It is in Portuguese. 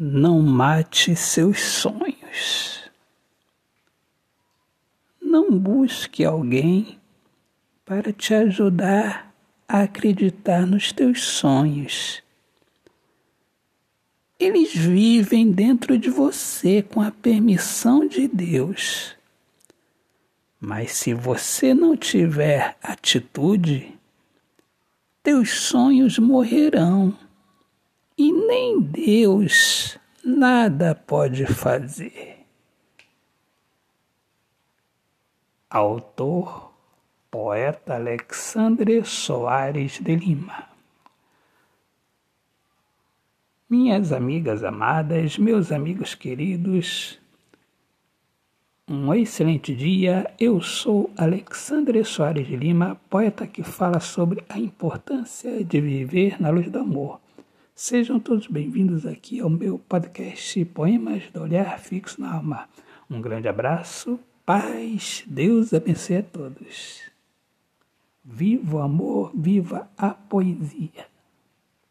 Não mate seus sonhos. Não busque alguém para te ajudar a acreditar nos teus sonhos. Eles vivem dentro de você com a permissão de Deus. Mas se você não tiver atitude, teus sonhos morrerão nem Deus nada pode fazer. Autor, poeta Alexandre Soares de Lima. Minhas amigas amadas, meus amigos queridos, um excelente dia. Eu sou Alexandre Soares de Lima, poeta que fala sobre a importância de viver na luz do amor. Sejam todos bem-vindos aqui ao meu podcast Poemas do Olhar Fixo na Alma. Um grande abraço, paz, Deus abençoe a todos. Viva o amor, viva a poesia.